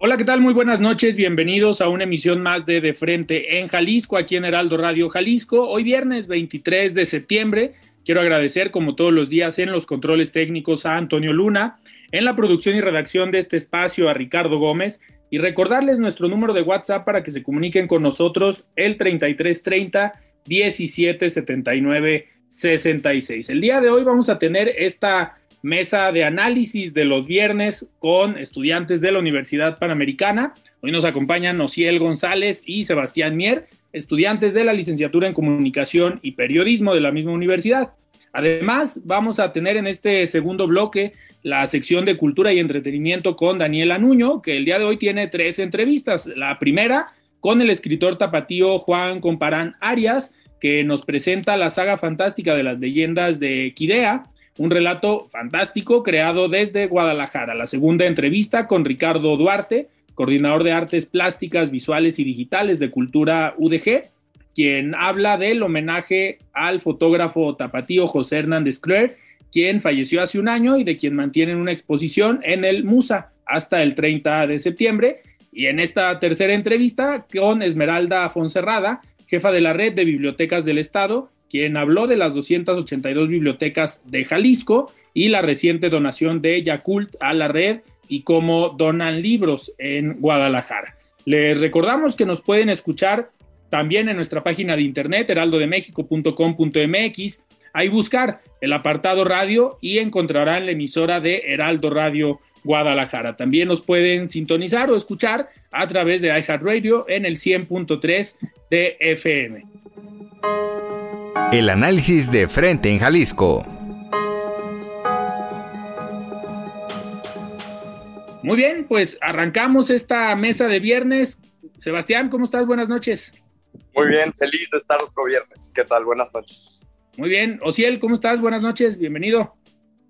Hola, ¿qué tal? Muy buenas noches. Bienvenidos a una emisión más de De Frente en Jalisco, aquí en Heraldo Radio Jalisco. Hoy viernes 23 de septiembre. Quiero agradecer, como todos los días, en los controles técnicos a Antonio Luna, en la producción y redacción de este espacio a Ricardo Gómez y recordarles nuestro número de WhatsApp para que se comuniquen con nosotros el 3330 1779 66. El día de hoy vamos a tener esta mesa de análisis de los viernes con estudiantes de la Universidad Panamericana. Hoy nos acompañan Ociel González y Sebastián Mier, estudiantes de la licenciatura en Comunicación y Periodismo de la misma universidad. Además, vamos a tener en este segundo bloque la sección de cultura y entretenimiento con Daniela Nuño, que el día de hoy tiene tres entrevistas. La primera con el escritor tapatío Juan Comparán Arias, que nos presenta la saga fantástica de las leyendas de Quidea, un relato fantástico creado desde Guadalajara. La segunda entrevista con Ricardo Duarte, coordinador de artes plásticas, visuales y digitales de Cultura UDG, quien habla del homenaje al fotógrafo tapatío José Hernández Cler, quien falleció hace un año y de quien mantienen una exposición en el Musa hasta el 30 de septiembre. Y en esta tercera entrevista con Esmeralda Fonserrada, jefa de la red de bibliotecas del Estado, quien habló de las 282 bibliotecas de Jalisco y la reciente donación de Yakult a la red y cómo donan libros en Guadalajara. Les recordamos que nos pueden escuchar también en nuestra página de internet heraldodemexico.com.mx. Ahí buscar el apartado radio y encontrarán la emisora de Heraldo Radio Guadalajara. También nos pueden sintonizar o escuchar a través de iHeartRadio en el 100.3 de FM. El análisis de frente en Jalisco. Muy bien, pues arrancamos esta mesa de viernes. Sebastián, ¿cómo estás? Buenas noches. Muy bien, feliz de estar otro viernes. ¿Qué tal? Buenas noches. Muy bien. Ociel, ¿cómo estás? Buenas noches, bienvenido.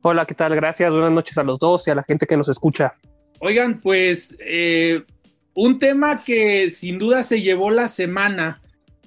Hola, ¿qué tal? Gracias. Buenas noches a los dos y a la gente que nos escucha. Oigan, pues eh, un tema que sin duda se llevó la semana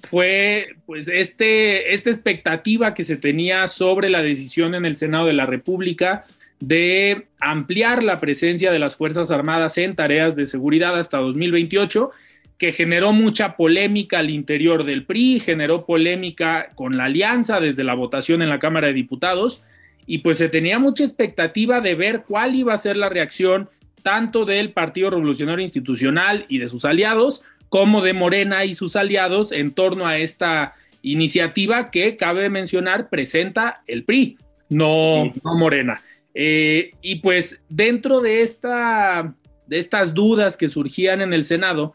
fue pues este, esta expectativa que se tenía sobre la decisión en el Senado de la República de ampliar la presencia de las Fuerzas Armadas en tareas de seguridad hasta 2028, que generó mucha polémica al interior del PRI, generó polémica con la alianza desde la votación en la Cámara de Diputados, y pues se tenía mucha expectativa de ver cuál iba a ser la reacción tanto del Partido Revolucionario Institucional y de sus aliados, como de Morena y sus aliados en torno a esta iniciativa que, cabe mencionar, presenta el PRI, no, Morena. Eh, y pues dentro de, esta, de estas dudas que surgían en el Senado,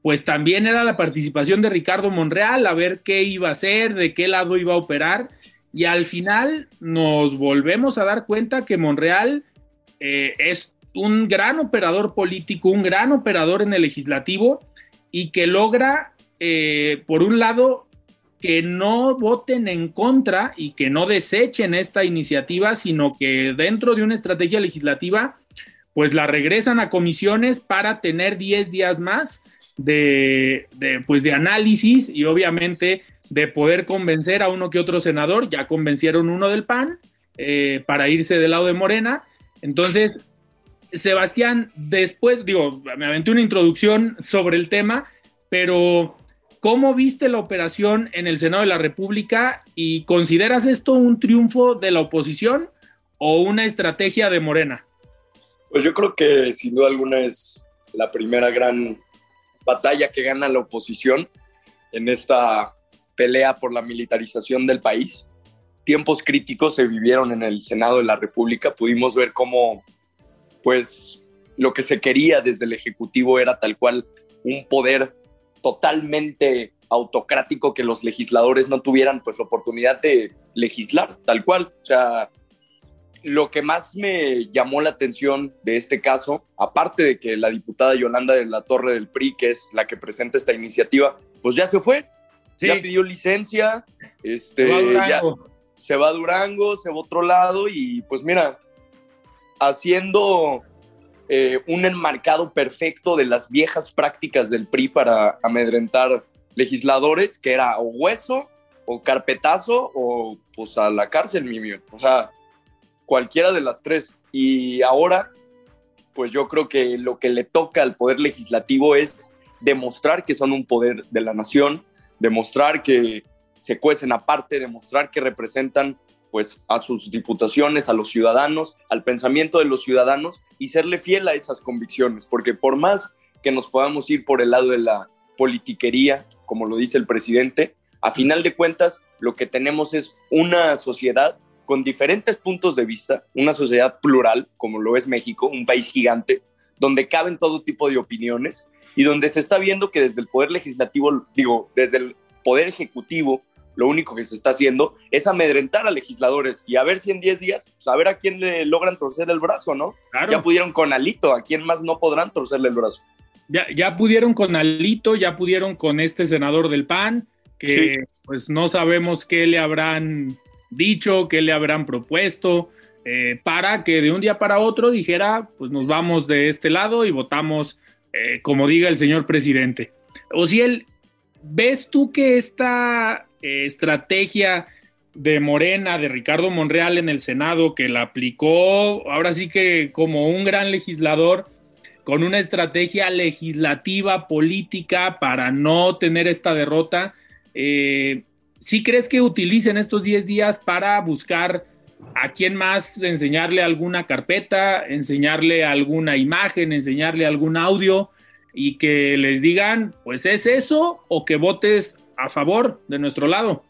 pues también era la participación de Ricardo Monreal, a ver qué iba a hacer, de qué lado iba a operar. Y al final nos volvemos a dar cuenta que Monreal eh, es un gran operador político, un gran operador en el legislativo y que logra, eh, por un lado, que no voten en contra y que no desechen esta iniciativa, sino que dentro de una estrategia legislativa, pues la regresan a comisiones para tener 10 días más de, pues de análisis y obviamente de poder convencer a uno que otro senador. Ya convencieron uno del PAN eh, para irse del lado de Morena. Entonces, Sebastián, después, digo, me aventé una introducción sobre el tema, pero ¿cómo viste la operación en el Senado de la República y consideras esto un triunfo de la oposición o una estrategia de Morena? Pues yo creo que sin duda alguna es la primera gran batalla que gana la oposición en esta pelea por la militarización del país. Tiempos críticos se vivieron en el Senado de la República. Pudimos ver cómo pues lo que se quería desde el Ejecutivo era tal cual un poder totalmente autocrático que los legisladores no tuvieran pues la oportunidad de legislar tal cual. O sea, lo que más me llamó la atención de este caso, aparte de que la diputada Yolanda de la Torre del PRI, que es la que presenta esta iniciativa, pues ya se fue, ya pidió licencia, este, ya se va a Durango, se va a otro lado y pues mira, haciendo eh, un enmarcado perfecto de las viejas prácticas del PRI para amedrentar legisladores, que era o hueso, o carpetazo, o pues a la cárcel, mi O sea, cualquiera de las tres. Y ahora, pues yo creo que lo que le toca al poder legislativo es demostrar que son un poder de la nación, demostrar que se cuecen aparte, demostrar que representan pues a sus diputaciones, a los ciudadanos, al pensamiento de los ciudadanos y serle fiel a esas convicciones, porque por más que nos podamos ir por el lado de la politiquería, como lo dice el presidente, a final de cuentas lo que tenemos es una sociedad con diferentes puntos de vista, una sociedad plural, como lo es México, un país gigante, donde caben todo tipo de opiniones y donde se está viendo que desde el poder legislativo, digo, desde el poder ejecutivo, lo único que se está haciendo es amedrentar a legisladores y a ver si en 10 días, pues, a ver a quién le logran torcer el brazo, ¿no? Ya pudieron con Alito, ¿a quién más no podrán torcerle el brazo? Ya, ya pudieron con Alito, ya pudieron con este senador del PAN, que pues no sabemos qué le habrán dicho, qué le habrán propuesto, eh, para que de un día para otro dijera, pues nos vamos de este lado y votamos eh, como diga el señor presidente. O si él, ¿ves tú que esta eh, estrategia de Morena, de Ricardo Monreal en el Senado, que la aplicó ahora sí que como un gran legislador, con una estrategia legislativa, política, para no tener esta derrota, eh, ¿sí crees que utilicen estos 10 días para buscar a quién más enseñarle alguna carpeta, enseñarle alguna imagen, enseñarle algún audio y que les digan, pues es eso o que votes a favor de nuestro lado.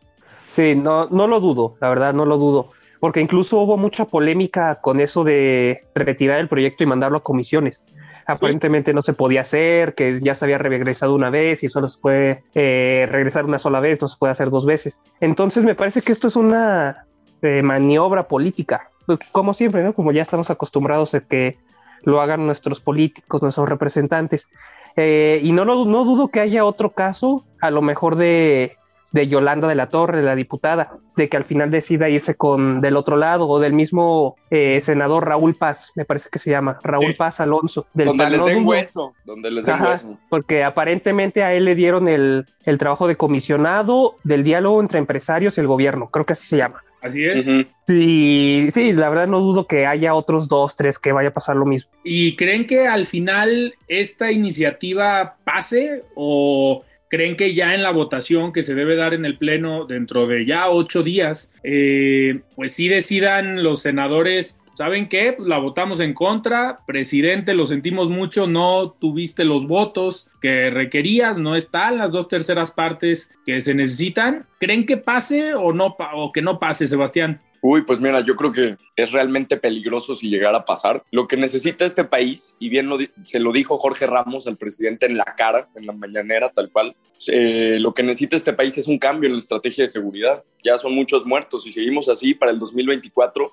Sí, no, no lo dudo, la verdad no lo dudo, porque incluso hubo mucha polémica con eso de retirar el proyecto y mandarlo a comisiones. Aparentemente no se podía hacer, que ya se había regresado una vez y solo se puede eh, regresar una sola vez, no se puede hacer dos veces. Entonces me parece que esto es una eh, maniobra política, pues, como siempre, ¿no? Como ya estamos acostumbrados a que lo hagan nuestros políticos, nuestros representantes. Eh, y no, no dudo que haya otro caso, a lo mejor de, de Yolanda de la Torre, la diputada, de que al final decida irse con del otro lado o del mismo eh, senador Raúl Paz, me parece que se llama Raúl Paz Alonso. Del donde les den hueso, donde les den hueso. Porque aparentemente a él le dieron el, el trabajo de comisionado del diálogo entre empresarios y el gobierno, creo que así se llama. Así es. Y sí, la verdad no dudo que haya otros dos, tres que vaya a pasar lo mismo. ¿Y creen que al final esta iniciativa pase o creen que ya en la votación que se debe dar en el Pleno dentro de ya ocho días, eh, pues sí decidan los senadores ¿saben qué? La votamos en contra, presidente, lo sentimos mucho, no tuviste los votos que requerías, no están las dos terceras partes que se necesitan. ¿Creen que pase o no o que no pase, Sebastián? Uy, pues mira, yo creo que es realmente peligroso si llegara a pasar. Lo que necesita este país, y bien se lo dijo Jorge Ramos al presidente en la cara, en la mañanera, tal cual, eh, lo que necesita este país es un cambio en la estrategia de seguridad. Ya son muchos muertos y seguimos así para el 2024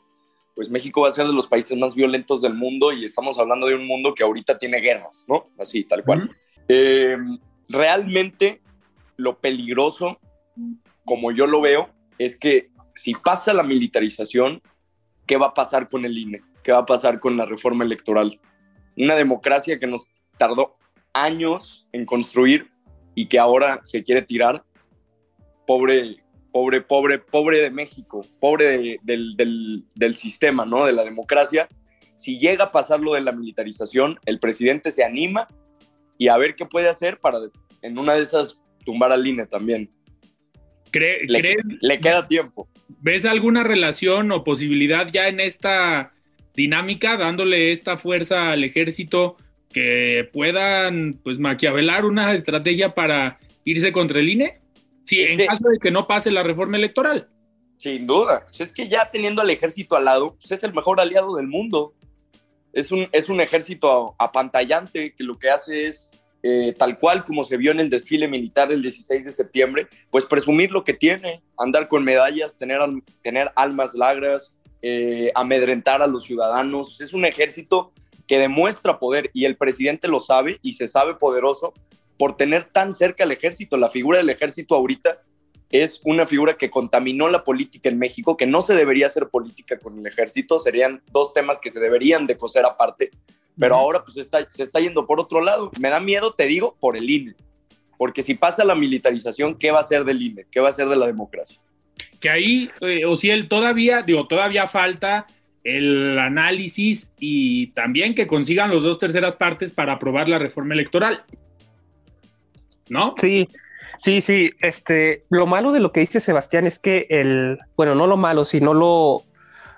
pues México va a ser de los países más violentos del mundo y estamos hablando de un mundo que ahorita tiene guerras, ¿no? Así, tal cual. Eh, realmente lo peligroso, como yo lo veo, es que si pasa la militarización, ¿qué va a pasar con el INE? ¿Qué va a pasar con la reforma electoral? Una democracia que nos tardó años en construir y que ahora se quiere tirar. Pobre, pobre, pobre, pobre de México, pobre del, sistema, ¿no? De la democracia. Si llega a pasar lo de la militarización, el presidente se anima y a ver qué puede hacer para en una de esas tumbar al INE también. le, le queda tiempo. ¿Ves alguna relación o posibilidad ya en esta dinámica, dándole esta fuerza al ejército que puedan pues maquiavelar una estrategia para irse contra el INE? Sí, en caso de que no pase la reforma electoral. Sin duda. Es que ya teniendo al ejército al lado, pues es el mejor aliado del mundo. Es un, es un ejército apantallante que lo que hace es, eh, tal cual como se vio en el desfile militar el 16 de septiembre, pues presumir lo que tiene, andar con medallas, tener, tener almas lagras, eh, amedrentar a los ciudadanos. Es un ejército que demuestra poder y el presidente lo sabe y se sabe poderoso por tener tan cerca al ejército. La figura del ejército ahorita es una figura que contaminó la política en México, que no se debería hacer política con el ejército, serían dos temas que se deberían de coser aparte, pero ahora pues está, se está yendo por otro lado. Me da miedo, te digo, por el INE, porque si pasa la militarización, ¿qué va a ser del INE? ¿Qué va a ser de la democracia? Que ahí, eh, o si él todavía, digo, todavía falta el análisis y también que consigan los dos terceras partes para aprobar la reforma electoral. ¿No? Sí, Sí, sí, este, lo malo de lo que dice Sebastián es que el, bueno, no lo malo, sino lo,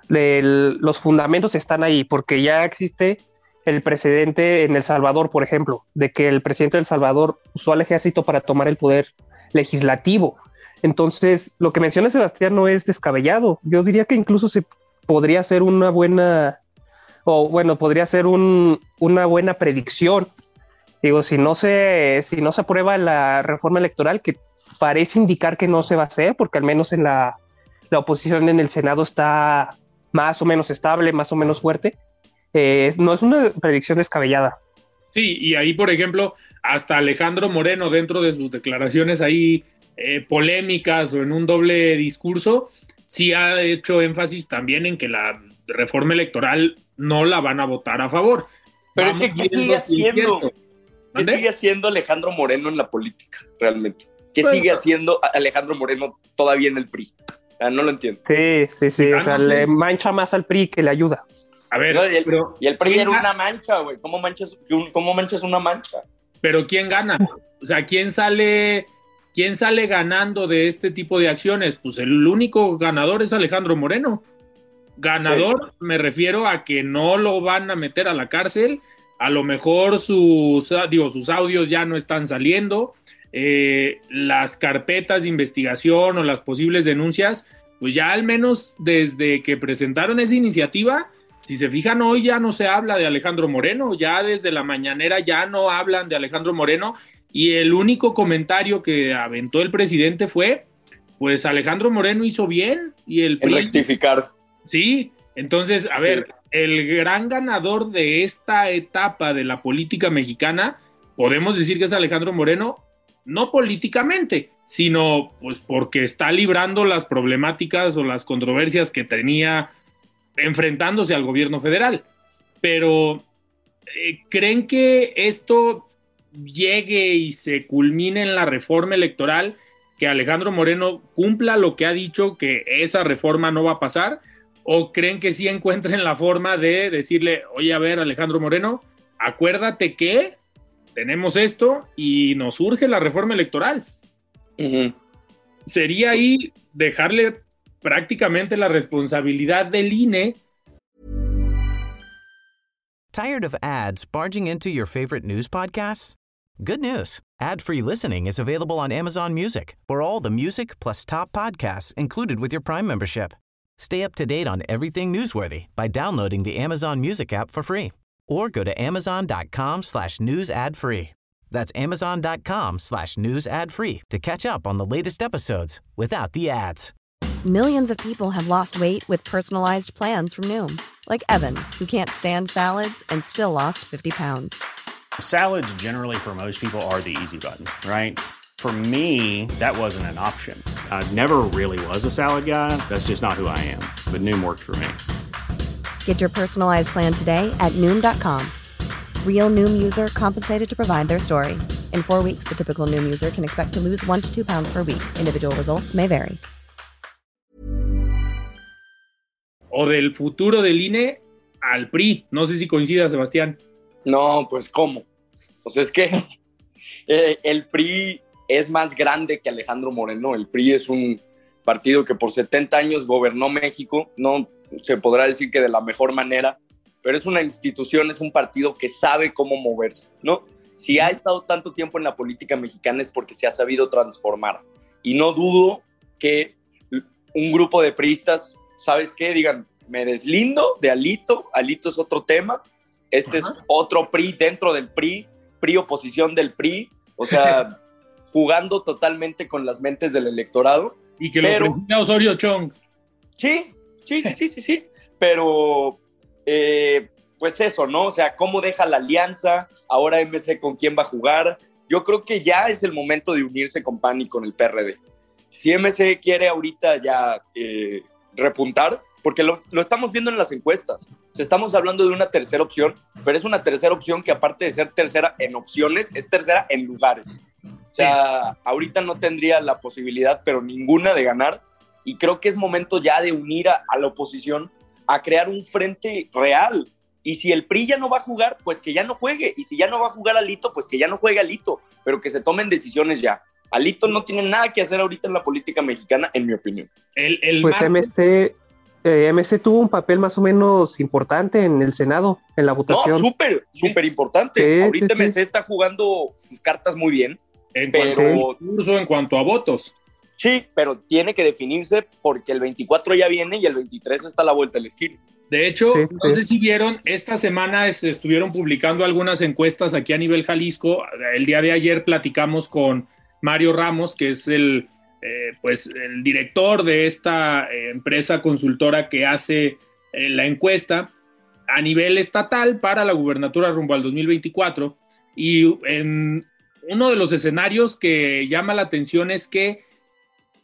los fundamentos están ahí, porque ya existe el precedente en El Salvador, por ejemplo, de que el presidente de El Salvador usó al ejército para tomar el poder legislativo. Entonces, lo que menciona Sebastián no es descabellado. Yo diría que incluso se podría ser una buena, o bueno, podría ser un, una buena predicción Digo, si no se, si no se aprueba la reforma electoral, que parece indicar que no se va a hacer, porque al menos en la, la oposición en el Senado está más o menos estable, más o menos fuerte, eh, no es una predicción descabellada. Sí, y ahí, por ejemplo, hasta Alejandro Moreno, dentro de sus declaraciones ahí eh, polémicas o en un doble discurso, sí ha hecho énfasis también en que la reforma electoral no la van a votar a favor. Pero es que, ¿qué sigue haciendo? ¿Qué sigue haciendo Alejandro Moreno en la política, realmente? ¿Qué sigue haciendo Alejandro Moreno todavía en el PRI? no lo entiendo. Sí, sí, sí. O sea, le mancha más al PRI que le ayuda. A ver, y, el, PRI era una mancha, güey. ¿Cómo manchas, ¿Cómo manchas una mancha? Pero ¿quién gana? O sea, ¿quién sale, ¿quién sale ganando de este tipo de acciones? Pues el único ganador es Alejandro Moreno. Ganador, me refiero a que no lo van a meter a la cárcel a lo mejor sus, digo, sus audios ya no están saliendo, eh, las carpetas de investigación o las posibles denuncias, pues ya al menos desde que presentaron esa iniciativa, si se fijan hoy ya no se habla de Alejandro Moreno, ya desde la mañanera ya no hablan de Alejandro Moreno y el único comentario que aventó el presidente fue, pues Alejandro Moreno hizo bien y el... rectificar. Sí, entonces, a ver, el gran ganador de esta etapa de la política mexicana, podemos decir que es Alejandro Moreno, no políticamente, sino pues porque está librando las problemáticas o las controversias que tenía enfrentándose al gobierno federal. Pero, eh, ¿creen que esto llegue y se culmine en la reforma electoral? Que Alejandro Moreno cumpla lo que ha dicho, que esa reforma no va a pasar, ¿O creen que sí encuentren la forma de decirle, oye, a ver, Alejandro Moreno, acuérdate que tenemos esto y nos surge la reforma electoral? Sería ahí dejarle prácticamente la responsabilidad del INE. ¿Tired of ads barging into your favorite news podcasts? Good news. Ad-free listening is available on Amazon Music for all the music plus top podcasts included with your Prime membership. Stay up to date on everything newsworthy by downloading the Amazon Music app for free or go to amazon.com slash news ad free. That's amazon.com slash news ad free to catch up on the latest episodes without the ads. Millions of people have lost weight with personalized plans from Noom, like Evan, who can't stand salads and still lost 50 pounds. Salads generally for most people are the easy button, right? For me, that wasn't an option. I never really was a salad guy. That's just not who I am. But Noom worked for me. Get your personalized plan today at Noom.com. Real Noom user compensated to provide their story. In four weeks, the typical Noom user can expect to lose one to two pounds per week. Individual results may vary. O del futuro del INE al PRI. No sé si coincida, Sebastián. No, pues cómo. Pues es que eh, el PRI es más grande que Alejandro Moreno. El PRI es un partido que por 70 años gobernó México, no se podrá decir que de la mejor manera, pero es una institución, es un partido que sabe cómo moverse, ¿no? Si ha estado tanto tiempo en la política mexicana es porque se ha sabido transformar. Y no dudo que un grupo de priistas, ¿sabes qué? Digan, me deslindo de Alito, Alito es otro tema, este es otro PRI dentro del PRI, PRI oposición del PRI, o sea, jugando totalmente con las mentes del electorado. Y que lo pero, Osorio Chong. Sí, sí, sí, sí, sí, Pero, eh, pues eso, ¿no? O sea, ¿cómo deja la alianza? Ahora MC con quién va a jugar. yo creo que ya es el momento de unirse con PAN y con el PRD. Si MC quiere ahorita ya eh, repuntar, porque lo, lo, estamos viendo en las encuestas, estamos hablando de una tercera opción, pero es una tercera opción que aparte de ser tercera en opciones, es tercera en lugares. O sea, ahorita no tendría la posibilidad, pero ninguna de ganar. Y creo que es momento ya de unir a, a la oposición a crear un frente real. Y si el PRI ya no va a jugar, pues que ya no juegue. Y si ya no va a jugar Alito, pues que ya no juegue Alito, pero que se tomen decisiones ya. Alito no tiene nada que hacer ahorita en la política mexicana, en mi opinión. El, el pues MC, eh, MC tuvo un papel más o menos importante en el Senado, en la votación. No, súper, súper importante. Sí, ahorita sí, MC sí. está jugando sus cartas muy bien. En cuanto, pero, a en cuanto a votos. Sí, pero tiene que definirse porque el 24 ya viene y el 23 está a la vuelta del esquina. De hecho, sí, no sé si vieron, esta semana estuvieron publicando algunas encuestas aquí a nivel Jalisco. El día de ayer platicamos con Mario Ramos, que es el, eh, pues, el director de esta eh, empresa consultora que hace eh, la encuesta a nivel estatal para la gubernatura rumbo al 2024. Y en uno de los escenarios que llama la atención es que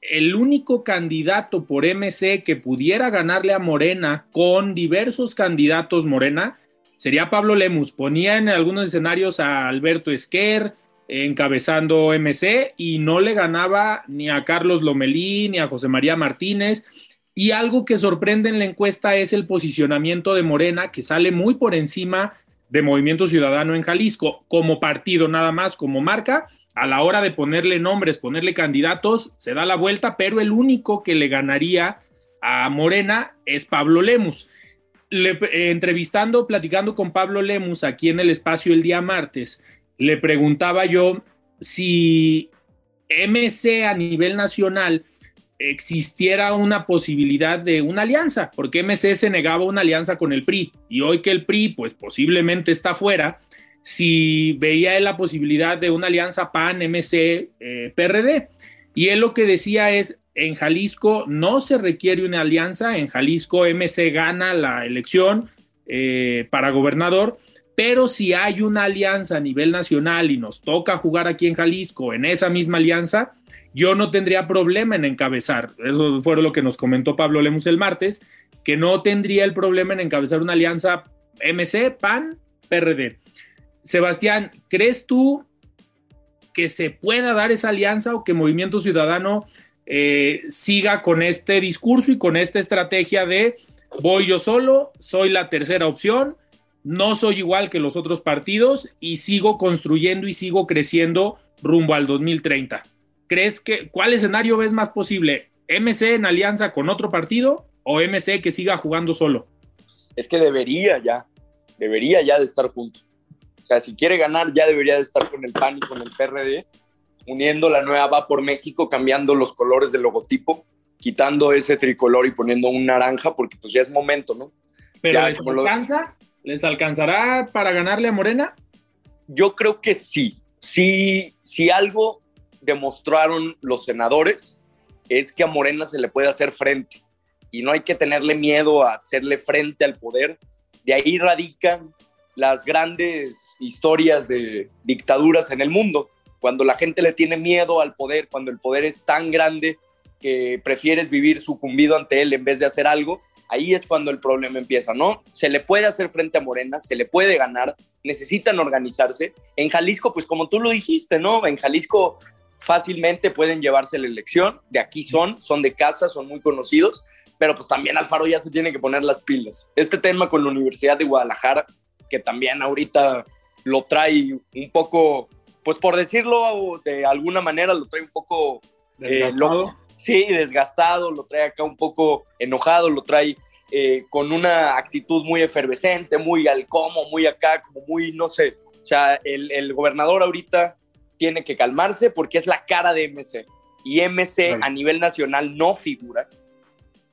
el único candidato por MC que pudiera ganarle a Morena con diversos candidatos Morena sería Pablo Lemus. Ponía en algunos escenarios a Alberto Esquer encabezando MC y no le ganaba ni a Carlos Lomelí ni a José María Martínez. Y algo que sorprende en la encuesta es el posicionamiento de Morena, que sale muy por encima de Movimiento Ciudadano en Jalisco, como partido nada más, como marca a la hora de ponerle nombres, ponerle candidatos, se da la vuelta, pero el único que le ganaría a Morena es Pablo Lemus. Le, eh, entrevistando, platicando con Pablo Lemus aquí en el espacio el día martes, le preguntaba yo si MC a nivel nacional existiera una posibilidad de una alianza, porque MC se negaba una alianza con el PRI y hoy que el PRI pues posiblemente está fuera, si veía él la posibilidad de una alianza PAN-MC-PRD. Eh, y él lo que decía es, en Jalisco no se requiere una alianza, en Jalisco MC gana la elección eh, para gobernador, pero si hay una alianza a nivel nacional y nos toca jugar aquí en Jalisco en esa misma alianza, yo no tendría problema en encabezar. Eso fue lo que nos comentó Pablo Lemus el martes, que no tendría el problema en encabezar una alianza MC, PAN, PRD. Sebastián, ¿crees tú que se pueda dar esa alianza o que Movimiento Ciudadano eh, siga con este discurso y con esta estrategia de voy yo solo, soy la tercera opción, no soy igual que los otros partidos y sigo construyendo y sigo creciendo rumbo al 2030? ¿Crees que cuál escenario ves más posible? ¿MC en alianza con otro partido o MC que siga jugando solo? Es que debería ya, debería ya de estar juntos. O sea, si quiere ganar, ya debería de estar con el PAN y con el PRD, uniendo la nueva Va por México, cambiando los colores del logotipo, quitando ese tricolor y poniendo un naranja, porque pues ya es momento, ¿no? ¿Pero ya, les alcanza? ¿Les alcanzará para ganarle a Morena? Yo creo que sí. Sí, si algo demostraron los senadores es que a Morena se le puede hacer frente y no hay que tenerle miedo a hacerle frente al poder. De ahí radica las grandes historias de dictaduras en el mundo, cuando la gente le tiene miedo al poder, cuando el poder es tan grande que prefieres vivir sucumbido ante él en vez de hacer algo, ahí es cuando el problema empieza, ¿no? Se le puede hacer frente a Morena, se le puede ganar, necesitan organizarse. En Jalisco, pues como tú lo dijiste, ¿no? En Jalisco fácilmente pueden llevarse la elección, de aquí son, son de casa, son muy conocidos, pero pues también Alfaro ya se tiene que poner las pilas. Este tema con la Universidad de Guadalajara que también ahorita lo trae un poco, pues por decirlo de alguna manera, lo trae un poco eh, loco. Sí, desgastado, lo trae acá un poco enojado, lo trae eh, con una actitud muy efervescente, muy al como, muy acá, como muy, no sé. O sea, el, el gobernador ahorita tiene que calmarse porque es la cara de MC. Y MC a nivel nacional no figura.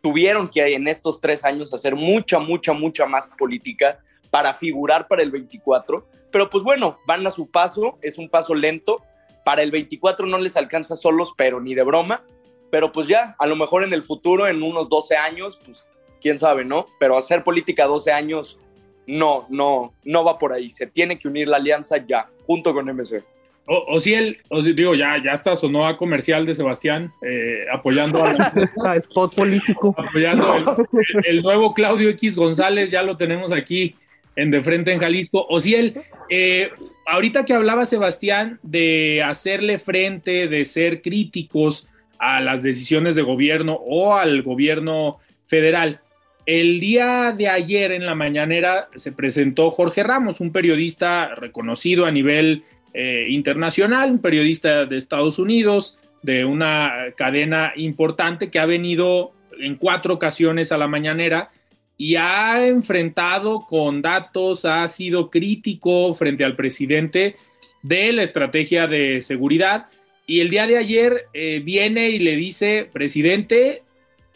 Tuvieron que en estos tres años hacer mucha, mucha, mucha más política para figurar para el 24, pero pues bueno, van a su paso, es un paso lento, para el 24 no les alcanza solos, pero ni de broma, pero pues ya, a lo mejor en el futuro, en unos 12 años, pues quién sabe, ¿no? Pero hacer política 12 años, no, no, no va por ahí, se tiene que unir la alianza ya, junto con MC. O, si él, digo, ya, ya está, sonó a comercial de Sebastián, eh, apoyando a la, spot político. Apoyando el, nuevo Claudio X González, ya lo tenemos aquí en De Frente en Jalisco. O si él, eh, ahorita que hablaba Sebastián de hacerle frente, de ser críticos a las decisiones de gobierno o al gobierno federal, el día de ayer en la mañanera se presentó Jorge Ramos, un periodista reconocido a nivel eh, internacional, un periodista de Estados Unidos, de una cadena importante que ha venido en cuatro ocasiones a la mañanera y ha enfrentado con datos, ha sido crítico frente al presidente de la estrategia de seguridad. Y el día de ayer eh, viene y le dice, presidente,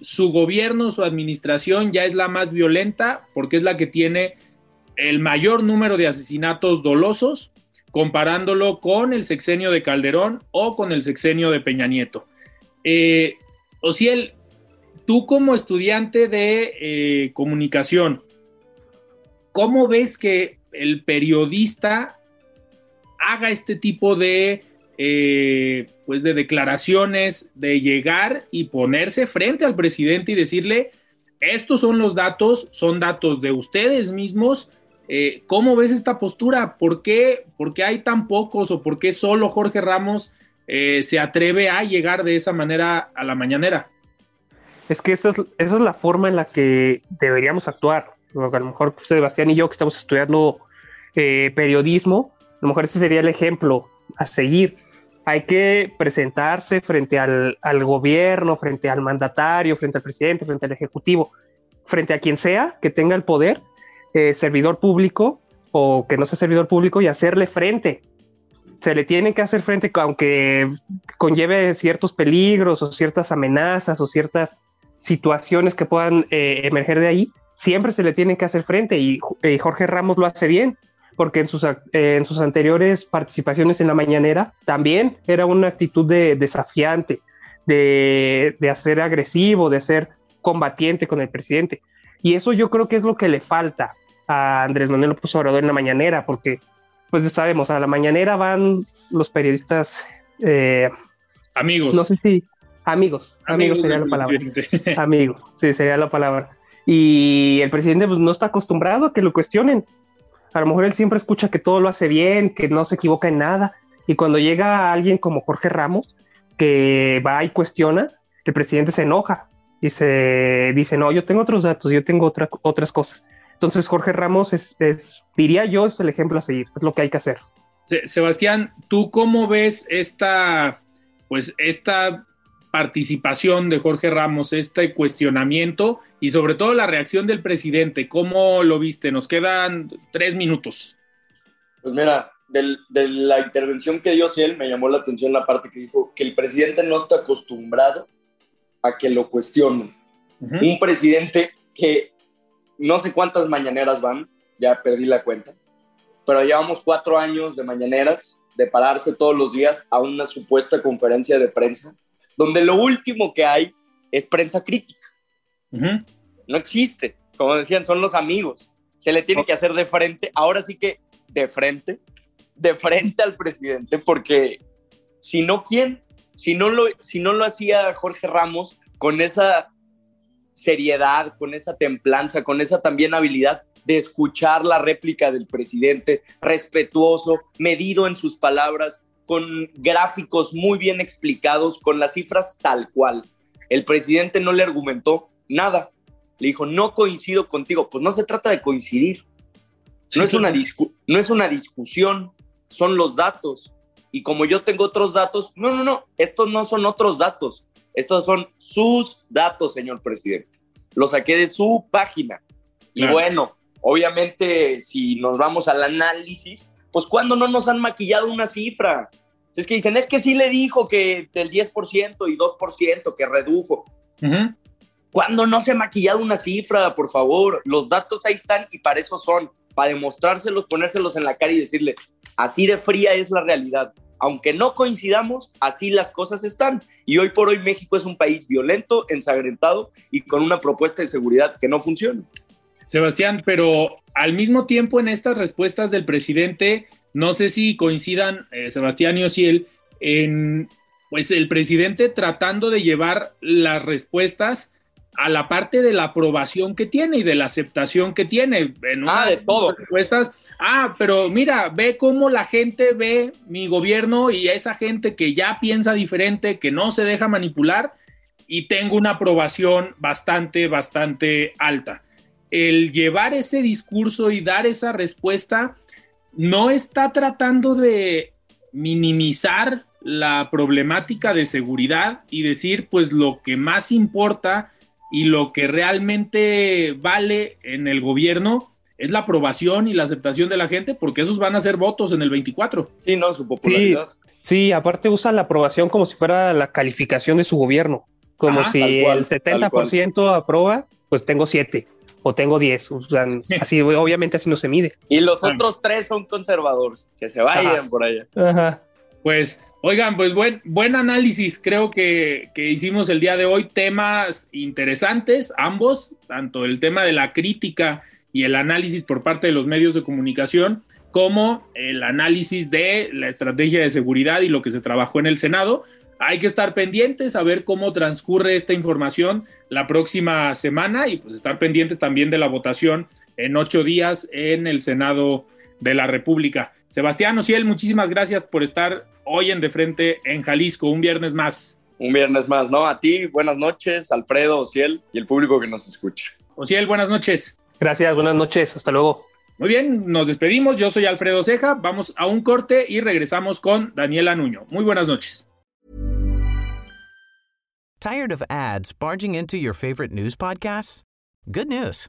su gobierno, su administración ya es la más violenta porque es la que tiene el mayor número de asesinatos dolosos comparándolo con el sexenio de Calderón o con el sexenio de Peña Nieto. Eh, Ociel, tú como estudiante de eh, comunicación, ¿cómo ves que el periodista haga este tipo de, eh, pues de declaraciones, de llegar y ponerse frente al presidente y decirle, estos son los datos, son datos de ustedes mismos, eh, ¿Cómo ves esta postura? ¿Por qué, hay tan pocos o por qué solo Jorge Ramos eh, se atreve a llegar de esa manera a la mañanera? Es que esa es, la forma en la que deberíamos actuar. A lo mejor Sebastián y yo que estamos estudiando eh, periodismo, a lo mejor ese sería el ejemplo a seguir. Hay que presentarse frente al gobierno, frente al mandatario, frente al presidente, frente al ejecutivo, frente a quien sea que tenga el poder eh, servidor público o que no sea servidor público y hacerle frente. Se le tiene que hacer frente aunque conlleve ciertos peligros o ciertas amenazas o ciertas situaciones que puedan eh, emerger de ahí, siempre se le tiene que hacer frente y, Jorge Ramos lo hace bien porque en sus, en sus anteriores participaciones en la mañanera también era una actitud de desafiante, de, de hacer agresivo, de ser combatiente con el presidente. Y eso yo creo que es lo que le falta a Andrés Manuel López Obrador en la mañanera, porque pues ya sabemos, a la mañanera van los periodistas eh, amigos. No sé si amigos, amigos, sería la palabra. amigos, sí, sería la palabra. Y el presidente pues, no está acostumbrado a que lo cuestionen. A lo mejor él siempre escucha que todo lo hace bien, que no se equivoca en nada. Y cuando llega alguien como Jorge Ramos, que va y cuestiona, el presidente se enoja y se dice, no, yo tengo otros datos, yo tengo otra, otras cosas. Entonces Jorge Ramos es, diría yo, es el ejemplo a seguir, es lo que hay que hacer. Sebastián, ¿tú cómo ves esta, pues esta participación de Jorge Ramos, este cuestionamiento y sobre todo la reacción del presidente? ¿Cómo lo viste? Nos quedan tres minutos. Pues mira, de la intervención que dio él me llamó la atención la parte que dijo que el presidente no está acostumbrado a que lo cuestionen. Un presidente que no sé cuántas mañaneras van, ya perdí la cuenta, pero llevamos cuatro años de mañaneras, de pararse todos los días a una supuesta conferencia de prensa, donde lo último que hay es prensa crítica. No existe, como decían, son los amigos. Se le tiene que hacer de frente, ahora sí que de frente, de frente al presidente, porque si no, ¿quién? Si no lo, si no lo hacía Jorge Ramos con esa seriedad, con esa templanza, con esa también habilidad de escuchar la réplica del presidente, respetuoso, medido en sus palabras, con gráficos muy bien explicados, con las cifras tal cual. El presidente no le argumentó nada. Le dijo, no coincido contigo. Pues no se trata de coincidir. No, es, una no es una discusión, son los datos. Y como yo tengo otros datos, no, no, no, estos no son otros datos. Estos son sus datos, señor presidente. Los saqué de su página. Y bueno, obviamente, si nos vamos al análisis, pues cuando no nos han maquillado una cifra. Es que dicen, es que sí le dijo que del 10% y 2% que redujo. Cuando no se ha maquillado una cifra, por favor? Los datos ahí están y para eso son, para demostrárselos, ponérselos en la cara y decirle, así de fría es la realidad aunque no coincidamos, así las cosas están. Y hoy por hoy México es un país violento, ensangrentado y con una propuesta de seguridad que no funciona. Sebastián, pero al mismo tiempo en estas respuestas del presidente No sé si coincidan eh, Sebastián y Ociel en pues el presidente tratando de llevar las respuestas a la parte de la aprobación que tiene y de la aceptación que tiene. En ah, de todo. Respuestas, ah, pero mira, ve cómo la gente ve mi gobierno y esa gente que ya piensa diferente, que no se deja manipular y tengo una aprobación bastante, bastante alta. El llevar ese discurso y dar esa respuesta no está tratando de minimizar la problemática de seguridad y decir pues lo que más importa y lo que realmente vale en el gobierno es la aprobación y la aceptación de la gente, porque esos van a ser votos en el 24. Sí, no, su popularidad. Sí, aparte usan la aprobación como si fuera la calificación de su gobierno, como si el 70% aprueba, pues tengo 7 o tengo 10, o sea, así obviamente así no se mide. Y los otros tres son conservadores, que se vayan por allá. Ajá. Pues Oigan, pues buen, buen análisis creo que, que, hicimos el día de hoy, temas interesantes, ambos, tanto el tema de la crítica y el análisis por parte de los medios de comunicación, como el análisis de la estrategia de seguridad y lo que se trabajó en el Senado. Hay que estar pendientes a ver cómo transcurre esta información la próxima semana y pues estar pendientes también de la votación en ocho días en el Senado de la República. Sebastián Ociel, muchísimas gracias por estar hoy en De Frente en Jalisco, un viernes más. Un viernes más, ¿no? A ti, buenas noches, Alfredo, Ociel y el público que nos escucha. Ociel, buenas noches. Gracias, buenas noches, hasta luego. Muy bien, nos despedimos. Yo soy Alfredo Ceja. Vamos a un corte y regresamos con Daniela Nuño. Muy buenas noches. Tired of ads barging into your favorite news podcasts? Good news.